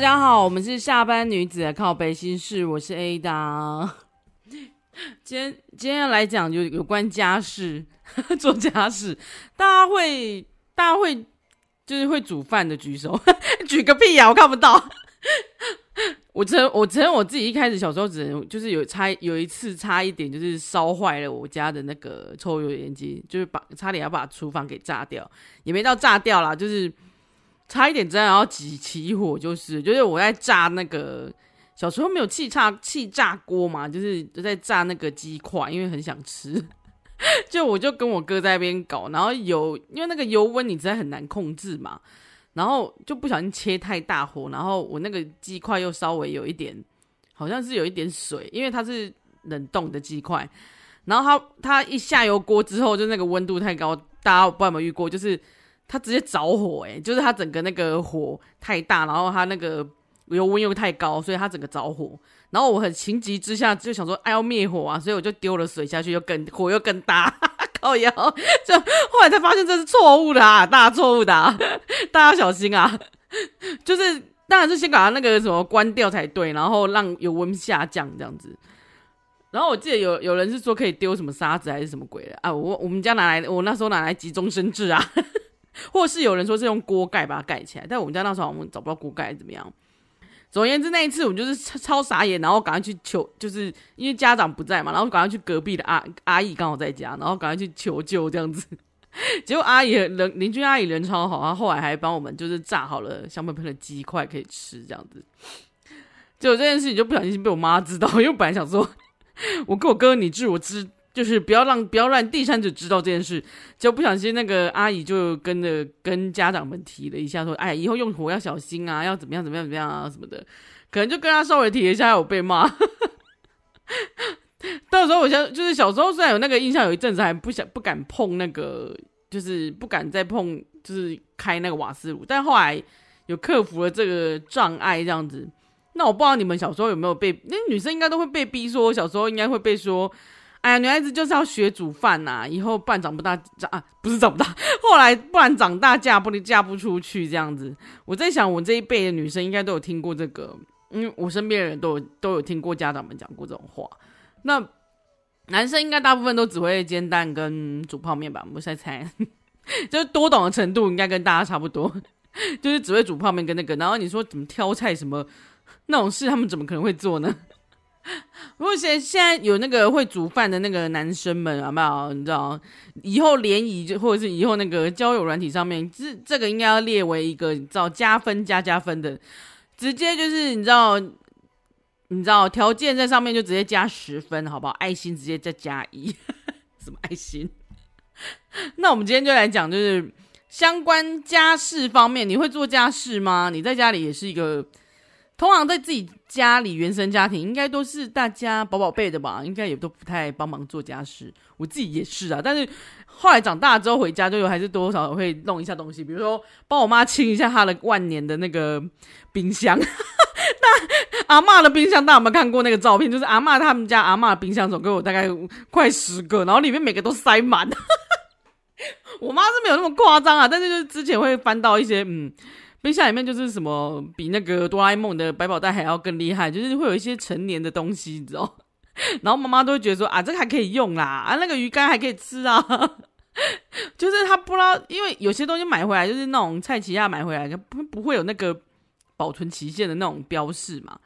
大家好，我们是下班女子的靠背心事，我是 Ada。今天今天要来讲就有关家事，做家事，大家会大家会就是会煮饭的举手，举个屁呀、我看不到。我承我承认我自己一开始小时候只能就是有差有一次差一点就是烧坏了我家的那个抽油烟机，就是把差点要把厨房给炸掉，也没到炸掉啦，就是。差一点真的要起起火，就是就是我在炸那个小时候没有气炸气炸锅嘛，就是就在炸那个鸡块，因为很想吃，就我就跟我哥在那边搞，然后油因为那个油温你实在很难控制嘛，然后就不小心切太大火，然后我那个鸡块又稍微有一点，好像是有一点水，因为它是冷冻的鸡块，然后它它一下油锅之后，就那个温度太高，大家不知道有没有遇过，就是。它直接着火，欸，诶，就是它整个那个火太大，然后它那个油温又太高，所以它整个着火。然后我很情急之下就想说，哎，要灭火啊，所以我就丢了水下去，又更火又更大，靠腰，就后来才发现这是错误的啊，大错误的啊，大家小心啊！就是当然是先把它那个什么关掉才对，然后让油温下降这样子。然后我记得有有人是说可以丢什么沙子还是什么鬼的啊？我我们家拿来，我那时候拿来急中生智啊。或是有人说是用锅盖把它盖起来，但我们家那时候我们找不到锅盖怎么样？总而言之，那一次我们就是超傻眼，然后赶快去求，就是因为家长不在嘛，然后赶快去隔壁的阿阿姨刚好在家，然后赶快去求救这样子。结果阿姨人邻居阿姨人超好，她后来还帮我们就是炸好了香喷喷的鸡块可以吃这样子。结果这件事情就不小心被我妈知道，因为本来想说，我跟我哥你知我知。就是不要让不要让第三者知道这件事，就不小心那个阿姨就跟着跟家长们提了一下，说：“哎，以后用火要小心啊，要怎么样怎么样怎么样啊什么的。”可能就跟他稍微提了一下，有被骂。到时候我想，就是小时候虽然有那个印象，有一阵子还不想不敢碰那个，就是不敢再碰，就是开那个瓦斯炉。但后来有克服了这个障碍，这样子。那我不知道你们小时候有没有被？那女生应该都会被逼说，小时候应该会被说。哎呀，女孩子就是要学煮饭呐，以后不然长不大长啊，不是长不大，后来不然长大嫁不嫁不出去这样子。我在想，我这一辈的女生应该都有听过这个，因为我身边的人都有都有听过家长们讲过这种话。那男生应该大部分都只会煎蛋跟煮泡面吧？我在猜，就是多懂的程度应该跟大家差不多，就是只会煮泡面跟那个。然后你说怎么挑菜什么那种事，他们怎么可能会做呢？如果现现在有那个会煮饭的那个男生们，好不好？你知道，以后联谊就或者是以后那个交友软体上面，这这个应该要列为一个你知道加分加加分的，直接就是你知道，你知道条件在上面就直接加十分，好不好？爱心直接再加一，什么爱心？那我们今天就来讲，就是相关家事方面，你会做家事吗？你在家里也是一个。通常在自己家里，原生家庭应该都是大家宝宝贝的吧，应该也都不太帮忙做家事。我自己也是啊，但是后来长大之后回家，就有还是多少会弄一下东西，比如说帮我妈清一下她的万年的那个冰箱。那阿嬷的冰箱，大家有没有看过那个照片？就是阿嬷他们家阿嬷的冰箱总共有大概快十个，然后里面每个都塞满。我妈是没有那么夸张啊，但是就是之前会翻到一些嗯。冰箱里面就是什么比那个哆啦 A 梦的百宝袋还要更厉害，就是会有一些陈年的东西，你知道？然后妈妈都会觉得说啊，这个还可以用啦，啊，那个鱼干还可以吃啊。就是他不知道，因为有些东西买回来就是那种菜市仔买回来，不不会有那个保存期限的那种标示嘛，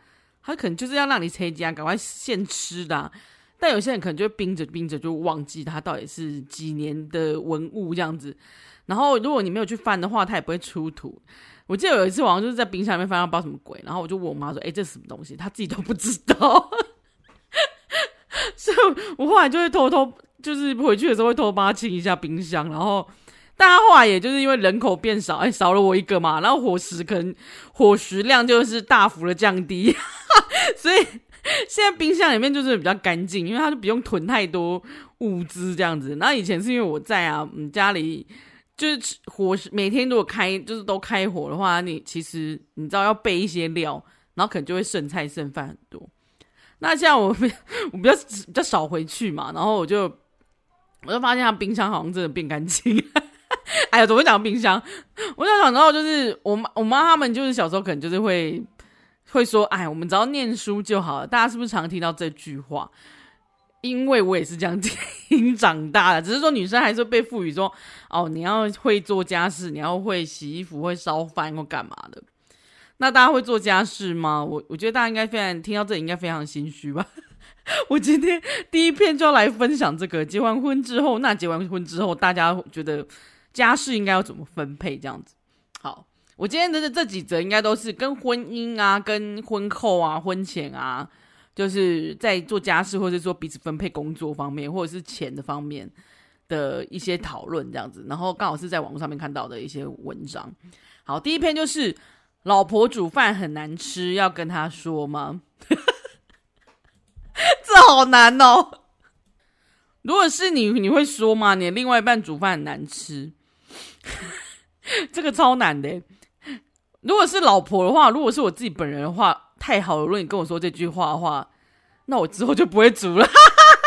他可能就是要让你拆家赶快现吃的。但有些人可能就冰着冰着就忘记它到底是几年的文物这样子。然后如果你没有去翻的话，它也不会出土。我记得有一次，好像就是在冰箱里面翻到不知道什么鬼，然后我就问我妈说：“哎，这是什么东西？”她自己都不知道，所以我后来就会偷偷，就是回去的时候会偷偷帮她清一下冰箱。然后，但她后来也就是因为人口变少，哎，少了我一个嘛，然后伙食可能伙食量就是大幅的降低，所以现在冰箱里面就是比较干净，因为它就不用囤太多物资这样子。然后以前是因为我在啊，嗯家里。就是火，每天如果开就是都开火的话，你其实你知道要备一些料，然后可能就会剩菜剩饭很多。那现在我 我比较比较少回去嘛，然后我就我就发现他冰箱好像真的变干净。哎呀，怎么讲冰箱？我就想到就是我妈我妈他们就是小时候可能就是会会说：“哎，我们只要念书就好了。”大家是不是常听到这句话？因为我也是这样听长大的，只是说女生还是被赋予说：“哦，你要会做家事，你要会洗衣服，会烧饭或干嘛的。”那大家会做家事吗？我我觉得大家应该非常听到这里应该非常心虚吧。我今天第一篇就要来分享这个结完婚之后，那结完婚之后，大家觉得家事应该要怎么分配？这样子。好，我今天的这几则应该都是跟婚姻啊、跟婚后啊、婚前啊，就是在做家事，或者说彼此分配工作方面，或者是钱的方面的一些讨论，这样子。然后刚好是在网络上面看到的一些文章。好，第一篇就是。老婆煮饭很难吃，要跟她说吗？这好难哦。如果是你，你会说吗？你另外一半煮饭很难吃，这个超难的。如果是老婆的话，如果是我自己本人的话，太好了。如果你跟我说这句话的话，那我之后就不会煮了。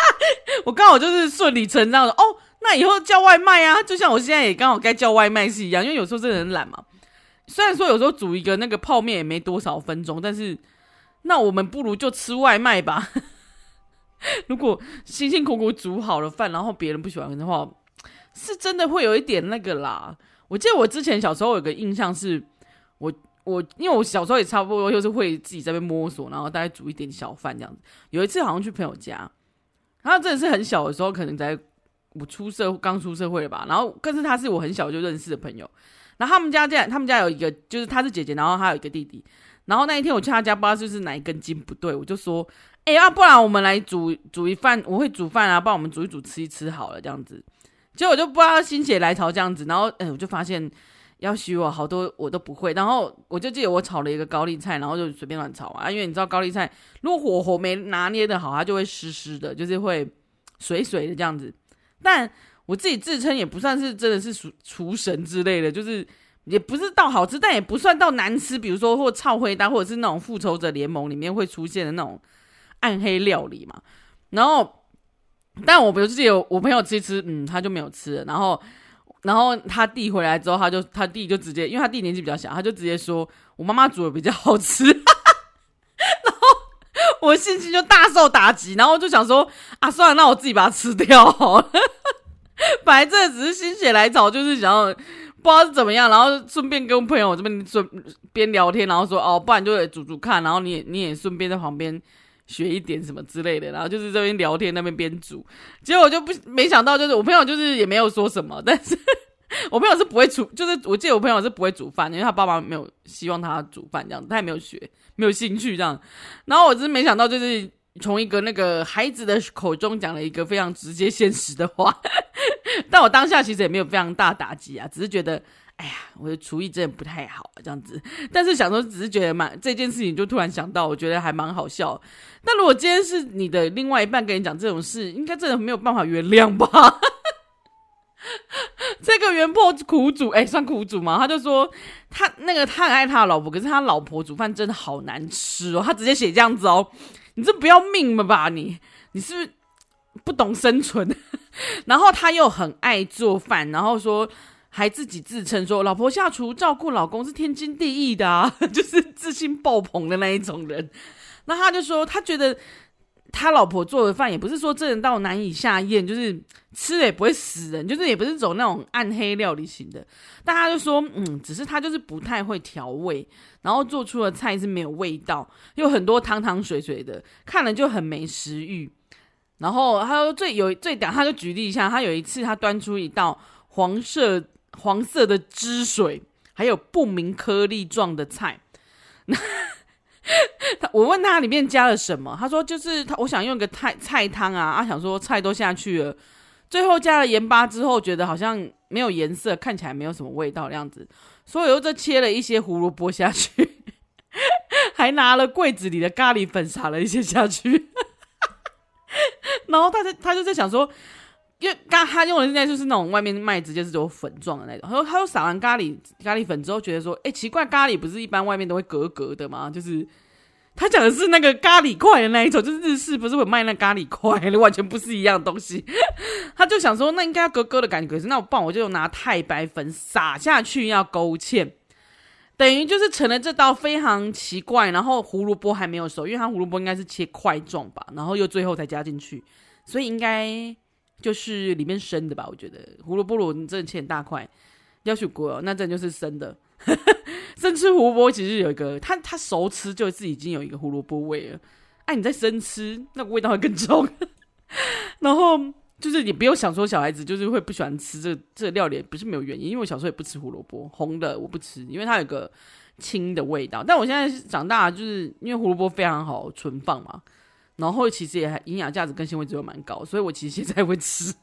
我刚好就是顺理成章的哦。那以后叫外卖啊，就像我现在也刚好该叫外卖是一样，因为有时候真的很懒嘛。虽然说有时候煮一个那个泡面也没多少分钟，但是那我们不如就吃外卖吧。如果辛辛苦苦煮好了饭，然后别人不喜欢的话，是真的会有一点那个啦。我记得我之前小时候有个印象是，我我因为我小时候也差不多就是会自己在边摸索，然后大概煮一点小饭这样子。有一次好像去朋友家，然后真的是很小的时候，可能在我出社刚出社会了吧，然后可是他是我很小就认识的朋友。然后他们家这样，他们家有一个，就是他是姐姐，然后还有一个弟弟。然后那一天我去他家，不知道就是哪一根筋不对，我就说：“哎、欸，要、不然我们来煮煮一饭，我会煮饭啊，帮我们煮一煮吃一吃好了，这样子。”结果我就不知道心血来潮这样子，然后哎，我就发现要许我好多我都不会。然后我就记得我炒了一个高丽菜，然后就随便乱炒啊，因为你知道高丽菜如果火候没拿捏的好，它就会湿湿的，就是会水水的这样子。但我自己自称也不算是真的是厨厨神之类的，就是也不是到好吃，但也不算到难吃。比如说或炒灰搭，或者是那种复仇者联盟里面会出现的那种暗黑料理嘛。然后，但我比如自己有我朋友吃一吃，嗯，他就没有吃。然后，然后他弟回来之后，他就他弟就直接，因为他弟年纪比较小，他就直接说我妈妈煮的比较好吃。然后我心情就大受打击，然后就想说啊，算了，那我自己把它吃掉好了。本来这只是心血来潮，就是想要不知道是怎么样，然后顺便跟朋友这边顺边聊天，然后说哦，不然就得煮煮看，然后你也你也顺便在旁边学一点什么之类的，然后就是这边聊天那边边煮，结果就不没想到，就是我朋友就是也没有说什么，但是 我朋友是不会煮，就是我记得我朋友是不会煮饭，因为他爸爸没有希望他煮饭这样子，他也没有学，没有兴趣这样，然后我真没想到就是。从一个那个孩子的口中讲了一个非常直接现实的话，但我当下其实也没有非常大打击啊，只是觉得，哎呀，我的厨艺真的不太好这样子。但是想说，只是觉得蛮这件事情，就突然想到，我觉得还蛮好笑。那如果今天是你的另外一半跟你讲这种事，应该真的没有办法原谅吧？这个原破苦主，哎，算苦主吗？他就说他那个他很爱他的老婆，可是他老婆煮饭真的好难吃哦，他直接写这样子哦。你这不要命了吧你？你是不是不懂生存？然后他又很爱做饭，然后说还自己自称说老婆下厨照顾老公是天经地义的啊，就是自信爆棚的那一种人。那他就说他觉得他老婆做的饭也不是说真人到难以下咽，就是吃了也不会死人，就是也不是走那种暗黑料理型的。但他就说嗯，只是他就是不太会调味。然后做出的菜是没有味道，又很多汤汤水水的，看了就很没食欲。然后他说最有最屌，他就举例一下，他有一次他端出一道黄色黄色的汁水，还有不明颗粒状的菜。他我问他里面加了什么，他说就是他我想用个菜菜汤啊，啊想说菜都下去了，最后加了盐巴之后，觉得好像没有颜色，看起来没有什么味道的样子。所以又再切了一些胡萝卜下去，还拿了柜子里的咖喱粉撒了一些下去，然后他在他就在想说，因为刚他用的现在就是那种外面卖直接是有粉状的那种，他说他又撒完咖喱咖喱粉之后，觉得说，哎、奇怪，咖喱不是一般外面都会格格的吗？就是。他讲的是那个咖喱块的那一种，就是日式不是会卖那咖喱块，完全不是一样的东西。他就想说，那应该要格格的感觉，可是那我不然我就拿太白粉撒下去要勾芡。等于就是成了这道非常奇怪，然后胡萝卜还没有熟，因为它胡萝卜应该是切块状吧，然后又最后才加进去，所以应该就是里面生的吧？我觉得胡萝卜如你真的切大块，要去锅，那真的就是生的。生吃胡萝卜其实有一个，它它熟吃就是已经有一个胡萝卜味了。哎、你在生吃，那个味道会更重。然后就是你不用想说小孩子就是会不喜欢吃这、这个料理，不是没有原因，因为我小时候也不吃胡萝卜，红的我不吃，因为它有个青的味道。但我现在长大，就是因为胡萝卜非常好存放嘛，然后其实也还营养价值跟纤维质又蛮高，所以我其实现在会吃。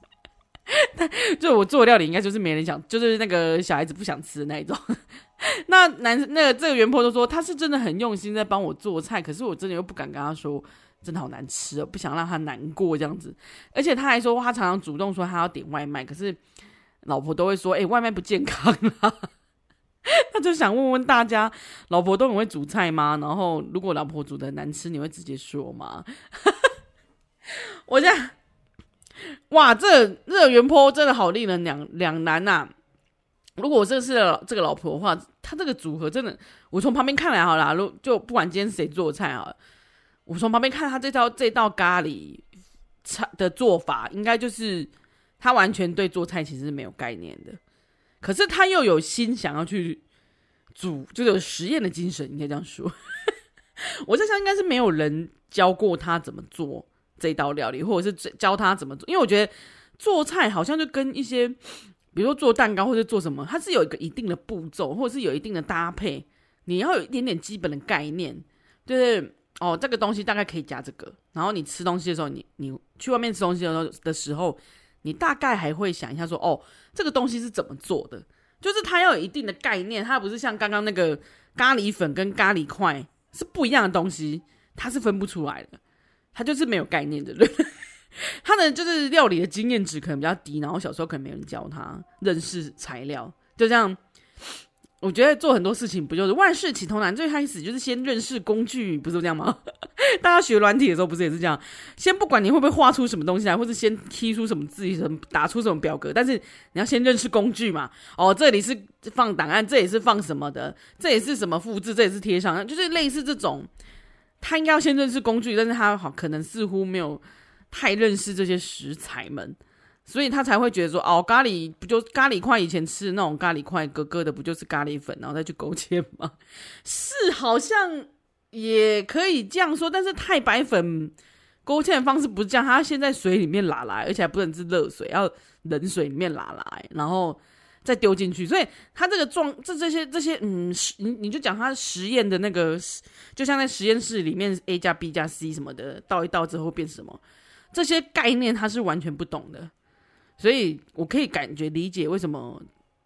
但 就我做的料理，应该就是没人想，就是那个小孩子不想吃的那一种。那男那个这个原 PO 都说他是真的很用心在帮我做菜，可是我真的又不敢跟他说真的好难吃哦，不想让他难过这样子。而且他还说他常常主动说他要点外卖，可是老婆都会说哎、外卖不健康啊。他就想问问大家，老婆都很会煮菜吗？然后如果老婆煮的难吃，你会直接说吗？我这样哇，这这个原 PO 真的好令人两两难呐、如果我这是这个老婆的话，她这个组合真的，我从旁边看来好了，如就不管今天谁做菜啊，我从旁边看她这道这道咖喱菜的做法，应该就是他完全对做菜其实是没有概念的，可是他又有心想要去煮，就有实验的精神，应该这样说。我在想，应该是没有人教过他怎么做这道料理，或者是教他怎么做，因为我觉得做菜好像就跟一些。比如说做蛋糕或者做什么，它是有一个一定的步骤，或者是有一定的搭配，你要有一点点基本的概念，就是哦，这个东西大概可以加这个，然后你吃东西的时候，你你去外面吃东西的时候的时候，你大概还会想一下说，哦，这个东西是怎么做的，就是它要有一定的概念，它不是像刚刚那个咖喱粉跟咖喱块是不一样的东西，它是分不出来的，它就是没有概念的人。他的就是料理的经验值可能比较低，然后小时候可能没人教他认识材料，就这样。我觉得做很多事情不就是万事起头难，最开始就是先认识工具，不是这样吗？大家学软体的时候不是也是这样？先不管你会不会画出什么东西来，或是先踢出什么字，什么打出什么表格，但是你要先认识工具嘛。哦，这里是放档案，这也是放什么的，这也是什么复制，这也是贴上，就是类似这种。他应该要先认识工具，但是他好可能似乎没有。太认识这些食材们，所以他才会觉得说，哦，咖喱不就咖喱块？以前吃的那种咖喱块，哥哥的不就是咖喱粉，然后再去勾芡吗？是，好像也可以这样说。但是太白粉勾芡的方式不是这样，它先在水里面拉来，而且还不能是热水，要冷水里面拉来，然后再丢进去。所以他这个状，这这些这些，嗯，你你就讲他实验的那个，就像在实验室里面 A 加 B 加 C 什么的，倒一倒之后变什么？这些概念他是完全不懂的，所以我可以感觉理解为什么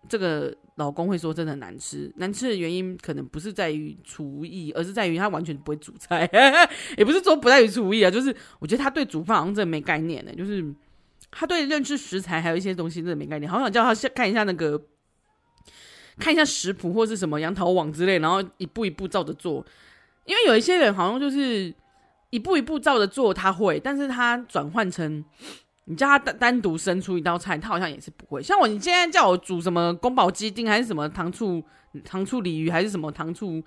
这个老公会说真的难吃。难吃的原因可能不是在于厨艺，而是在于他完全不会煮菜。也不是说不在于厨艺啊，就是我觉得他对煮饭好像真的没概念呢。就是他对认识食材还有一些东西真的没概念。好想叫他先看一下那个，看一下食谱或是什么杨桃网之类，然后一步一步照着做。因为有一些人好像就是。一步一步照着做，他会，但是他转换成你叫他单单独生出一道菜，他好像也是不会。像我，你现在叫我煮什么宫保鸡丁，还是什么糖醋糖醋鲤鱼，还是什么糖醋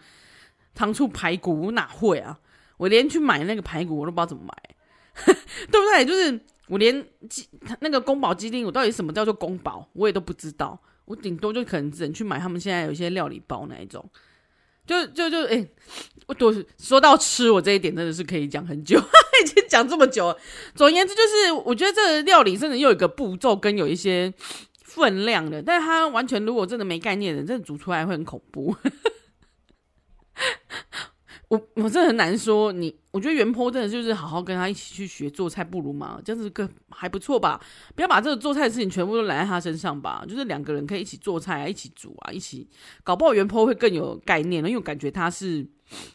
糖醋排骨，我哪会啊？我连去买那个排骨我都不知道怎么买，对不对？就是我连鸡那个宫保鸡丁，我到底什么叫做宫保，我也都不知道。我顶多就可能只能去买他们现在有一些料理包那一种。就就就哎、我多说到吃，我这一点真的是可以讲很久，讲这么久。总而言之，就是我觉得这个料理真的又有一个步骤跟有一些分量的，但是它完全如果真的没概念的，真的煮出来会很恐怖。我我真的很难说你，我觉得原 PO 真的就是好好跟他一起去学做菜不如嘛，这样子个还不错吧？不要把这个做菜的事情全部都揽在他身上吧。就是两个人可以一起做菜啊，一起煮啊，一起搞不好原 PO 会更有概念了，因为我感觉他是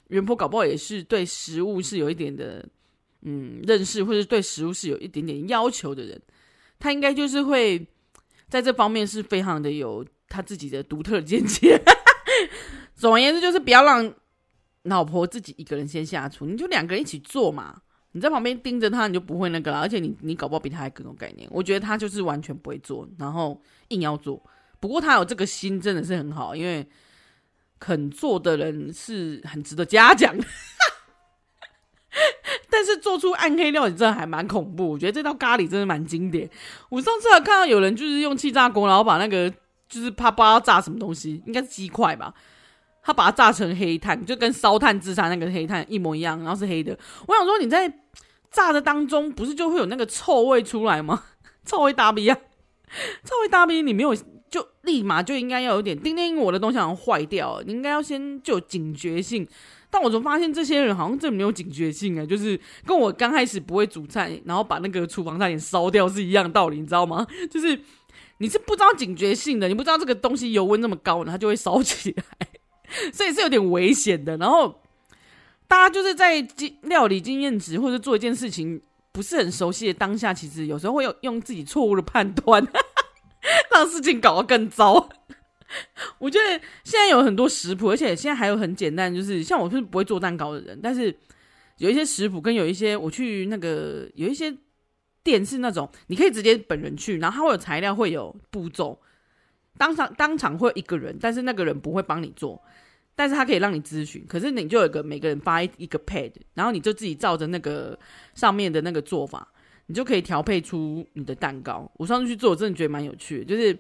原 PO，搞不好也是对食物是有一点的嗯认识，或者对食物是有一点点要求的人，他应该就是会在这方面是非常的有他自己的独特见解。总而言之，就是不要让。老婆自己一个人先下厨，你就两个人一起做嘛。你在旁边盯着他，你就不会那个了。而且你你搞不好比他还更有概念。我觉得他就是完全不会做，然后硬要做。不过他有这个心，真的是很好，因为肯做的人是很值得嘉奖的。但是做出暗黑料理真的还蛮恐怖，我觉得这道咖喱真的蛮经典。我上次还看到有人就是用气炸锅，然后把那个就是啪啪炸什么东西，应该是鸡块吧，他把它炸成黑炭，就跟烧炭自杀那个黑炭一模一样，然后是黑的。我想说你在炸的当中不是就会有那个臭味出来吗？臭味大逼啊！臭味大逼，你没有就立马就应该要有点叮叮，我的东西好像坏掉了，你应该要先就警觉性。但我就发现这些人好像真的没有警觉性哎，就是跟我刚开始不会煮菜，然后把那个厨房差点烧掉是一样道理，你知道吗？就是你是不知道警觉性的，你不知道这个东西油温那么高，它就会烧起来，所以是有点危险的。然后大家就是在经料理经验值或者做一件事情不是很熟悉的当下，其实有时候会用用自己错误的判断，让事情搞得更糟。我觉得现在有很多食谱，而且现在还有很简单，就是像我是不会做蛋糕的人，但是有一些食谱跟有一些我去那个有一些店是那种你可以直接本人去，然后他会有材料，会有步骤，当场当场会有一个人，但是那个人不会帮你做，但是他可以让你咨询，可是你就有一个每个人发一个 pad，然后你就自己照着那个上面的那个做法，你就可以调配出你的蛋糕。我上次去做，我真的觉得蛮有趣，就是。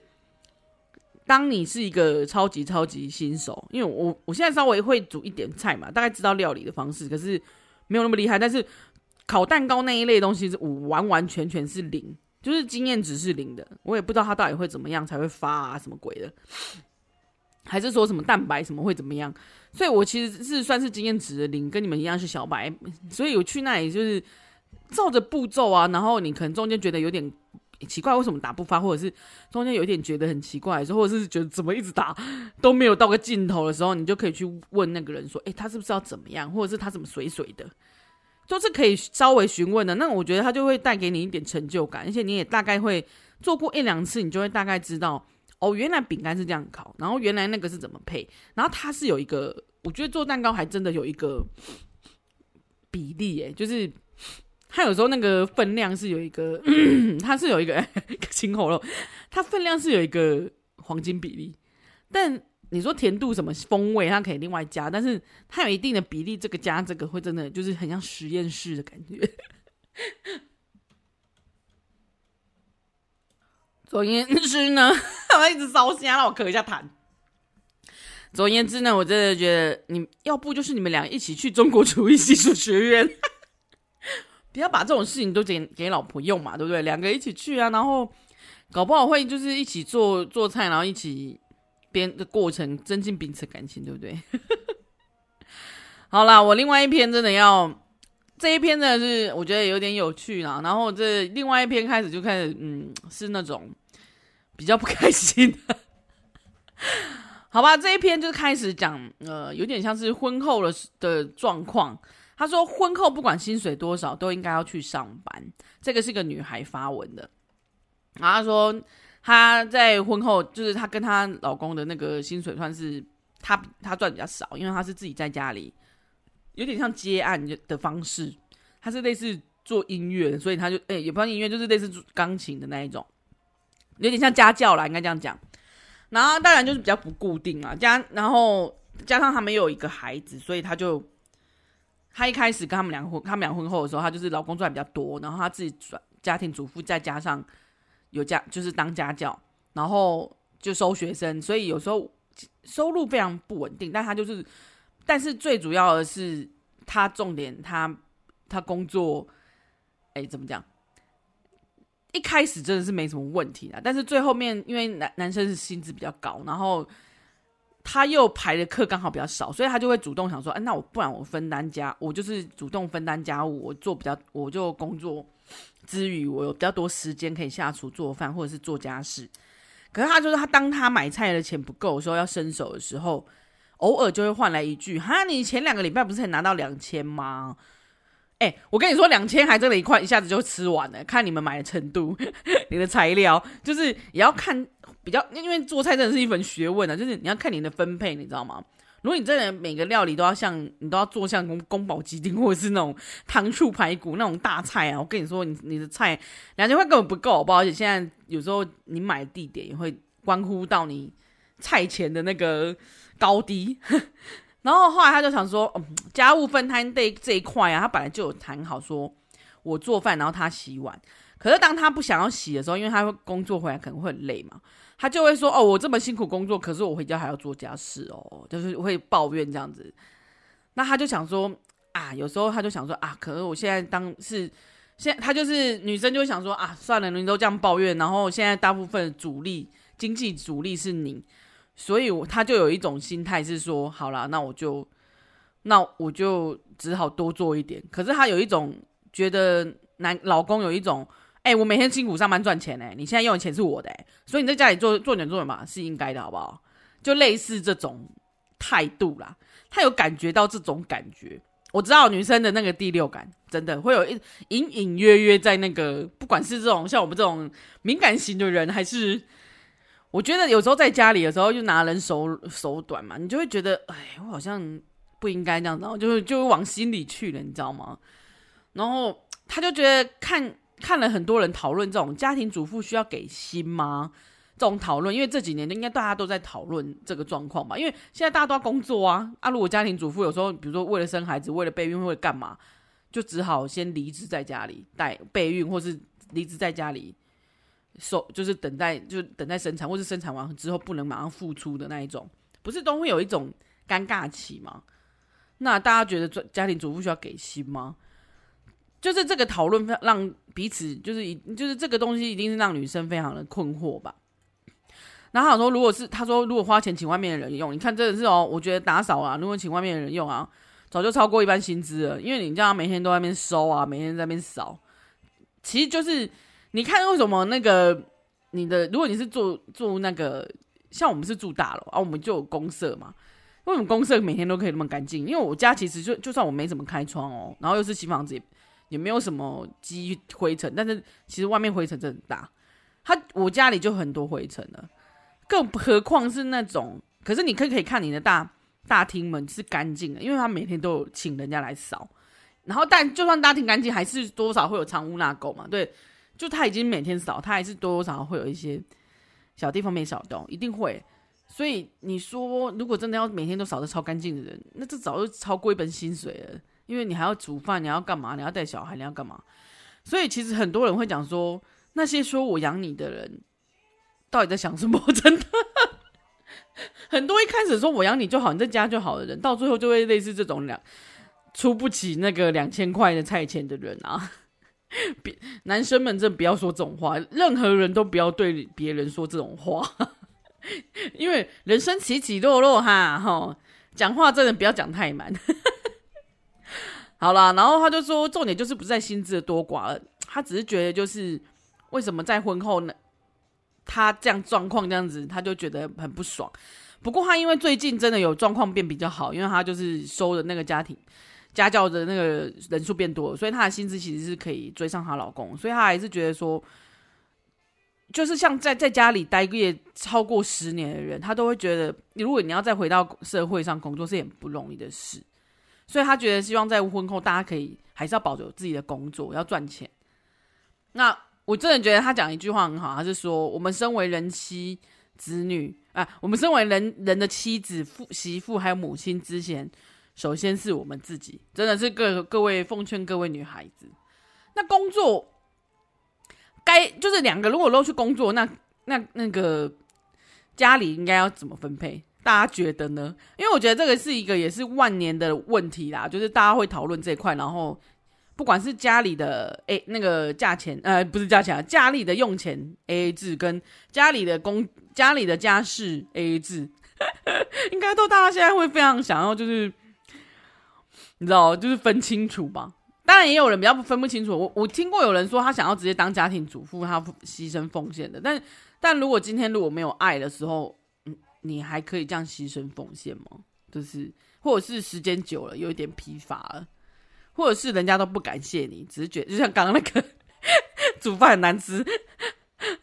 当你是一个超级超级新手，因为我我现在稍微会煮一点菜嘛，大概知道料理的方式，可是没有那么厉害。但是烤蛋糕那一类东西，是我完完全全是零，就是经验值是零的。我也不知道它到底会怎么样才会发啊，什么鬼的，还是说什么蛋白什么会怎么样？所以我其实是算是经验值的零，跟你们一样是小白。所以我去那里就是照着步骤啊，然后你可能中间觉得有点。奇怪，为什么打不发？或者是中间有一点觉得很奇怪的时候，或者是觉得怎么一直打都没有到个尽头的时候，你就可以去问那个人说：“诶，他是不是要怎么样？或者是他怎么水水的？”就是可以稍微询问的。那我觉得他就会带给你一点成就感，而且你也大概会做过一两次，你就会大概知道哦，原来饼干是这样烤，然后原来那个是怎么配，然后它是有一个，我觉得做蛋糕还真的有一个比例，诶，就是。它有时候那个分量是有一个，它是有一个 青喉咙，它分量是有一个黄金比例。但你说甜度什么风味，它可以另外加，但是它有一定的比例，这个加这个会真的就是很像实验室的感觉。总言之呢，我一直烧声，让我咳一下痰。总言之呢，我真的觉得你要不就是你们俩一起去中国厨艺技术学院。不要把这种事情都给给老婆用嘛，对不对？两个一起去啊，然后搞不好会就是一起做做菜，然后一起编的过程，增进彼此感情，对不对？好啦，我另外一篇真的要这一篇呢是我觉得有点有趣啦，然后这另外一篇开始就开始嗯是那种比较不开心的，好吧？这一篇就开始讲呃有点像是婚后的的状况。他说：“婚后不管薪水多少，都应该要去上班。”这个是个女孩发文的。然后她说：“她在婚后，就是她跟她老公的那个薪水算是她她赚比较少，因为她是自己在家里，有点像接案的方式。她是类似做音乐，所以她就诶、欸、也不算音乐，就是类似钢琴的那一种，有点像家教啦，应该这样讲。然后当然就是比较不固定啊，加然后加上他没有一个孩子，所以他就。”她一开始跟他们两个婚，他们俩婚后的时候，她就是老公赚比较多，然后她自己转家庭主妇，再加上有家就是当家教，然后就收学生，所以有时候收入非常不稳定。但她就是，但是最主要的是，她重点，她她工作，哎，怎么讲？一开始真的是没什么问题的，但是最后面因为男男生是薪资比较高，然后。他又排的课刚好比较少，所以他就会主动想说：“哎，那我不然我分担家，我就是主动分担家务，我做比较，我就工作之余，我有比较多时间可以下厨做饭或者是做家事。可是他就是他，当他买菜的钱不够，说要伸手的时候，偶尔就会换来一句：‘哈，你前两个礼拜不是才拿到两千吗？’哎，我跟你说，两千还真的一块一下子就吃完了，看你们买的程度，你的材料就是也要看。”比较，因为做菜真的是一门学问啊，就是你要看你的分配，你知道吗？如果你真的每个料理都要像你都要做像宫宫保鸡丁或者是那种糖醋排骨那种大菜啊，我跟你说，你你的菜两千块根本不够，好不好？而且现在有时候你买的地点也会关乎到你菜钱的那个高低。然后后来他就想说，嗯，家务分摊这这一块啊，他本来就有谈好说，我做饭，然后他洗碗。可是当他不想要洗的时候，因为他会工作回来可能会很累嘛，他就会说，哦，我这么辛苦工作，可是我回家还要做家事哦，就是会抱怨这样子。那他就想说，啊，有时候他就想说，啊，可是我现在当是现在他就是女生就想说，啊，算了，你都这样抱怨，然后现在大部分主力经济主力是你。所以，他就有一种心态是说，好啦，那我就，那我就只好多做一点。可是他有一种觉得男老公有一种，哎、我每天辛苦上班赚钱，哎，你现在用的钱是我的，所以你在家里做做点做点嘛，是应该的，好不好？就类似这种态度啦。他有感觉到这种感觉，我知道女生的那个第六感，真的会有一隐隐约约在那个，不管是这种像我们这种敏感型的人，还是。我觉得有时候在家里的时候就拿人手手短嘛，你就会觉得，哎，我好像不应该这样，然后就就往心里去了，你知道吗？然后他就觉得看看了很多人讨论这种家庭主妇需要给薪吗？这种讨论，因为这几年应该大家都在讨论这个状况吧，因为现在大家都要工作啊啊！如果家庭主妇有时候，比如说为了生孩子，为了备孕，为了干嘛，就只好先离职在家里带备孕，或是离职在家里。收就是等待，就等待生产，或是生产完之后不能马上复出的那一种，不是都会有一种尴尬期吗？那大家觉得家庭主妇需要给薪吗？就是这个讨论让彼此就是一就是这个东西一定是让女生非常的困惑吧。然后他说，如果是他说如果花钱请外面的人用，你看真的是哦，我觉得打扫啊，如果请外面的人用啊，早就超过一般薪资了，因为你这样每天都在那边收啊，每天在那边扫，其实就是。你看为什么那个你的，如果你是住住那个，像我们是住大楼啊，我们就有公社嘛。为什么公设每天都可以那么干净？因为我家其实就就算我没怎么开窗哦，然后又是新房子也，也没有什么积灰尘，但是其实外面灰尘真的很大。他我家里就很多灰尘了，更何况是那种。可是你可以可以看你的大大厅门是干净的，因为他每天都有请人家来扫。然后但就算大厅干净，还是多少会有藏污纳垢嘛，对。就他已经每天扫，他还是多多少少会有一些小地方没扫到，一定会。所以你说，如果真的要每天都扫得超干净的人，那这早就超过一本薪水了。因为你还要煮饭，你要干嘛？你要带小孩，你要干嘛？所以其实很多人会讲说，那些说我养你的人，到底在想什么？真的，很多一开始说我养你就好，你在家就好的人，到最后就会类似这种两出不起那个两千块的菜钱的人啊。别男生们真不要说这种话，任何人都不要对别人说这种话，因为人生起起落落哈，哈，讲话真的不要讲太满。好啦，然后他就说，重点就是不在薪资的多寡，他只是觉得就是为什么在婚后呢，他这样状况这样子，他就觉得很不爽。不过他因为最近真的有状况变比较好，因为他就是收的那个家庭。家教的那个人数变多了，所以她的薪资其实是可以追上她老公，所以她还是觉得说，就是像在在家里待个超过十年的人，她都会觉得，如果你要再回到社会上工作是很不容易的事，所以他觉得希望在婚后大家可以还是要保留自己的工作，要赚钱。那我真的觉得他讲一句话很好，他是说，我们身为人妻、子女啊，我们身为人人的妻子、父媳妇还有母亲之前。首先是我们自己，真的是各各位奉劝各位女孩子，那工作该就是两个，如果都去工作，那那那个家里应该要怎么分配？大家觉得呢？因为我觉得这个是一个也是万年的问题啦，就是大家会讨论这一块，然后不管是家里的诶那个价钱，呃，不是价钱啊，家里的用钱 AA 制跟家里的工家里的家事 AA 制，应该都大家现在会非常想要就是。你知道，就是分清楚吧。当然，也有人比较分不清楚。我我听过有人说，他想要直接当家庭主妇，他牺牲奉献的。但但如果今天如果没有爱的时候，你还可以这样牺牲奉献吗？就是，或者是时间久了有一点疲乏了，或者是人家都不感谢你，只是觉得就像刚刚那个 煮饭很难吃，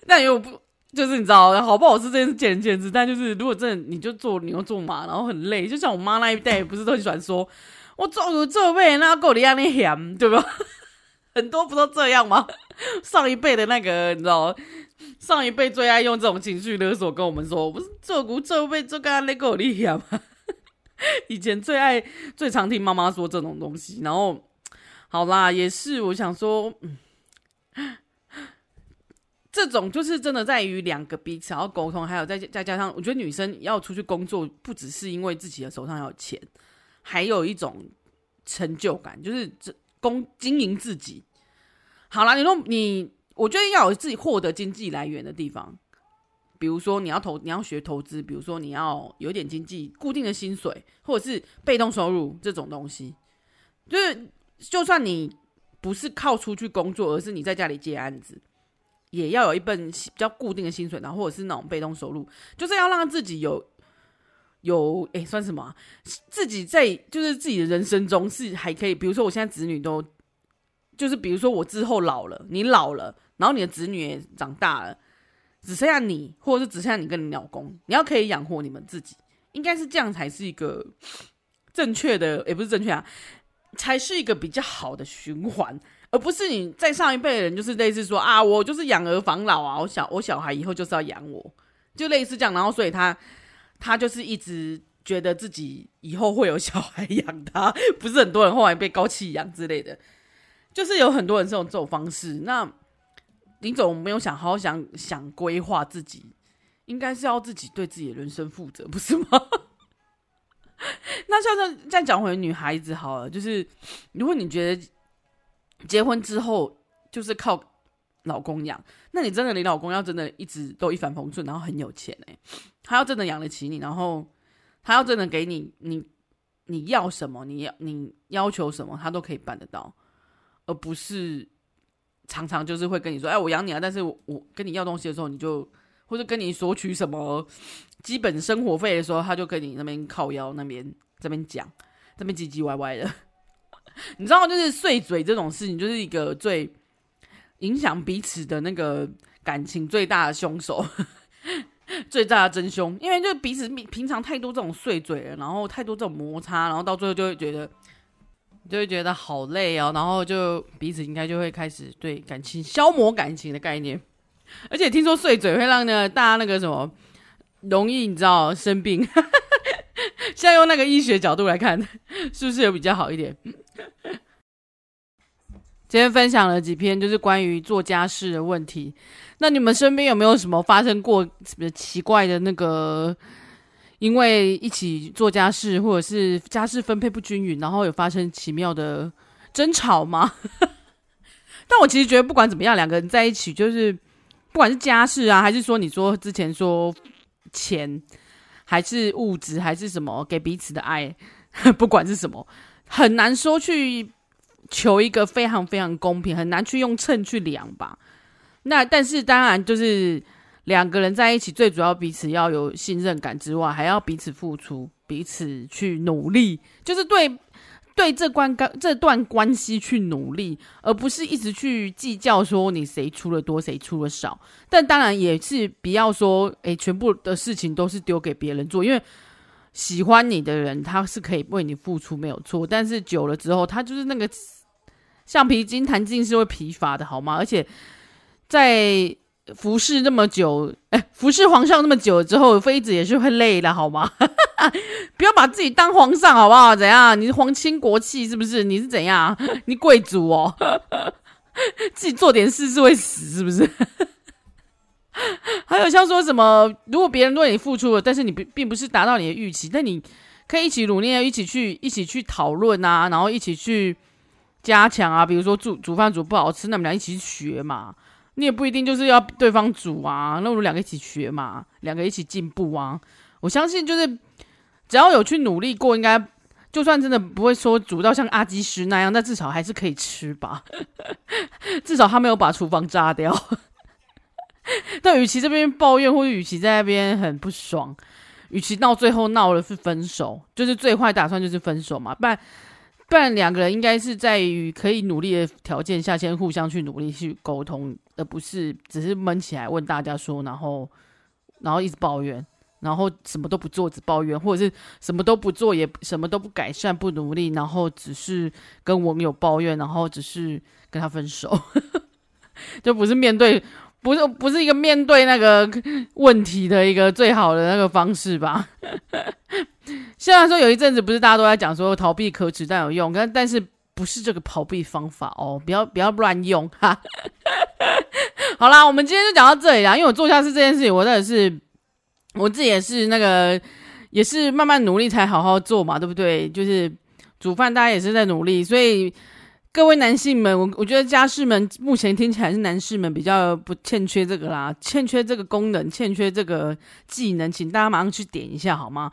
但又不就是你知道好不好吃这件事见仁见智。但就是如果真的你就做牛做马，然后很累，就像我妈那一代，不是都很喜欢说。我做有这辈，那够你让你嫌，对吧？很多不都这样吗？上一辈的那个，你知道，上一辈最爱用这种情绪勒索跟我们说，我不是做古这辈就跟他那个厉害吗？以前最爱最常听妈妈说这种东西，然后好啦，也是我想说，嗯，这种就是真的在于两个彼此要沟通，还有再再加上，我觉得女生要出去工作，不只是因为自己的手上有钱，还有一种成就感，就是这工经营自己。好啦，你说你，我觉得要有自己获得经济来源的地方。比如说你要投，你要学投资，比如说你要有点经济固定的薪水，或者是被动收入这种东西，就是就算你不是靠出去工作，而是你在家里接案子，也要有一份比较固定的薪水，然后或者是那种被动收入，就是要让自己有有哎、欸、算什么、自己在就是自己的人生中是还可以，比如说我现在子女都就是比如说我之后老了，你老了，然后你的子女也长大了。只剩下你，或者是只剩下你跟你老公，你要可以养活你们自己，应该是这样才是一个正确的，也不是正确啊，才是一个比较好的循环，而不是你在上一辈的人就是类似说啊，我就是养儿防老啊，我小我小孩以后就是要养我，就类似这样，然后所以他他就是一直觉得自己以后会有小孩养他，不是很多人后来被高弃养之类的，就是有很多人是用这种方式，那。林总没有想好好想想规划自己，应该是要自己对自己的人生负责，不是吗？那像这样讲回女孩子好了，就是如果你觉得结婚之后就是靠老公养，那你真的你老公要真的一直都一帆风顺，然后很有钱哎，他要真的养得起你，然后他要真的给你你你要什么，你要你要求什么，他都可以办得到，而不是。常常就是会跟你说，哎，我养你啊！但是我，我跟你要东西的时候，你就或者跟你索取什么基本生活费的时候，他就跟你那边靠腰那边这边讲，这边唧唧歪歪的。你知道，就是碎嘴这种事情，就是一个最影响彼此的那个感情最大的凶手，最大的真凶。因为就彼此平常太多这种碎嘴了，然后太多这种摩擦，然后到最后就会觉得。就会觉得好累哦，然后就彼此应该就会开始对感情消磨感情的概念，而且听说碎嘴会让呢大家那个什么容易你知道生病，现在用那个医学角度来看，是不是有比较好一点？今天分享了几篇就是关于做家事的问题，那你们身边有没有什么发生过什么奇怪的那个？因为一起做家事，或者是家事分配不均匀，然后有发生奇妙的争吵吗？但我其实觉得，不管怎么样，两个人在一起，就是不管是家事啊，还是说你说之前说钱，还是物质，还是什么给彼此的爱，不管是什么，很难说去求一个非常非常公平，很难去用秤去量吧。那但是当然就是。两个人在一起，最主要彼此要有信任感之外，还要彼此付出，彼此去努力，就是对对这关关这段关系去努力，而不是一直去计较说你谁出了多，谁出了少。但当然也是不要说，诶，全部的事情都是丢给别人做，因为喜欢你的人他是可以为你付出没有错，但是久了之后，他就是那个橡皮筋弹尽是会疲乏的，好吗？而且在。服侍那么久，哎，服侍皇上那么久之后，妃子也是会累的，好吗？不要把自己当皇上，好不好？怎样？你是皇亲国戚是不是？你是怎样？你贵族哦，自己做点事是会死是不是？还有像说什么，如果别人对你付出了，但是你并并不是达到你的预期，但你可以一起努力，一起去一起去讨论啊，然后一起去加强啊。比如说煮煮饭煮不好吃，那我们俩一起学嘛。你也不一定就是要对方煮啊，那我们两个一起学嘛，两个一起进步啊。我相信就是只要有去努力过，应该就算真的不会说煮到像阿基师那样，那至少还是可以吃吧。至少他没有把厨房炸掉。但与其这边抱怨，或者与其在那边很不爽，与其到最后闹了是分手，就是最坏打算就是分手嘛，不然。不然两个人应该是在于可以努力的条件下，先互相去努力去沟通，而不是只是闷起来问大家说，然后然后一直抱怨，然后什么都不做只抱怨，或者是什么都不做也什么都不改善不努力，然后只是跟网友抱怨，然后只是跟他分手，就不是面对不是不是一个面对那个问题的一个最好的那个方式吧？虽然说有一阵子不是大家都在讲说逃避可耻但有用，但但是不是这个逃避方法哦，不要不要乱用哈。好啦，我们今天就讲到这里啦，因为我做下次这件事情，我真的是我自己也是那个也是慢慢努力才好好做嘛，对不对？就是煮饭，大家也是在努力，所以。各位男性们，我我觉得家事们目前听起来是男士们比较不欠缺这个啦，欠缺这个功能，欠缺这个技能，请大家马上去点一下好吗？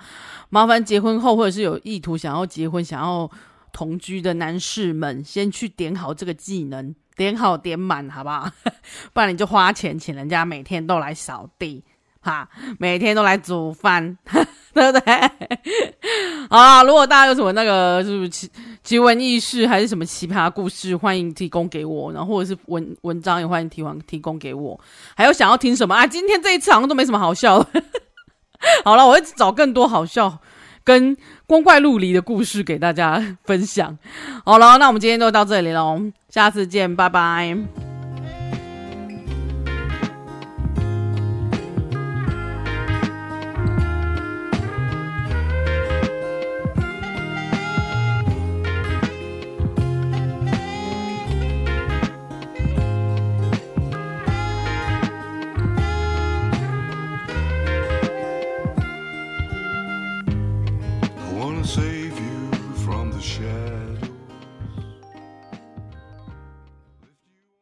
麻烦结婚后或者是有意图想要结婚、想要同居的男士们，先去点好这个技能，点好点满，好不好？不然你就花钱请人家每天都来扫地。哈，每天都来煮饭，对不对？啊，如果大家有什么那个就是奇奇闻异事，还是什么奇葩故事，欢迎提供给我，然后或者是文文章也欢迎提完提供给我。还有想要听什么啊？今天这一次好像都没什么好笑的。好了，我会找更多好笑跟光怪陆离的故事给大家分享。好了，那我们今天就到这里喽，下次见，拜拜。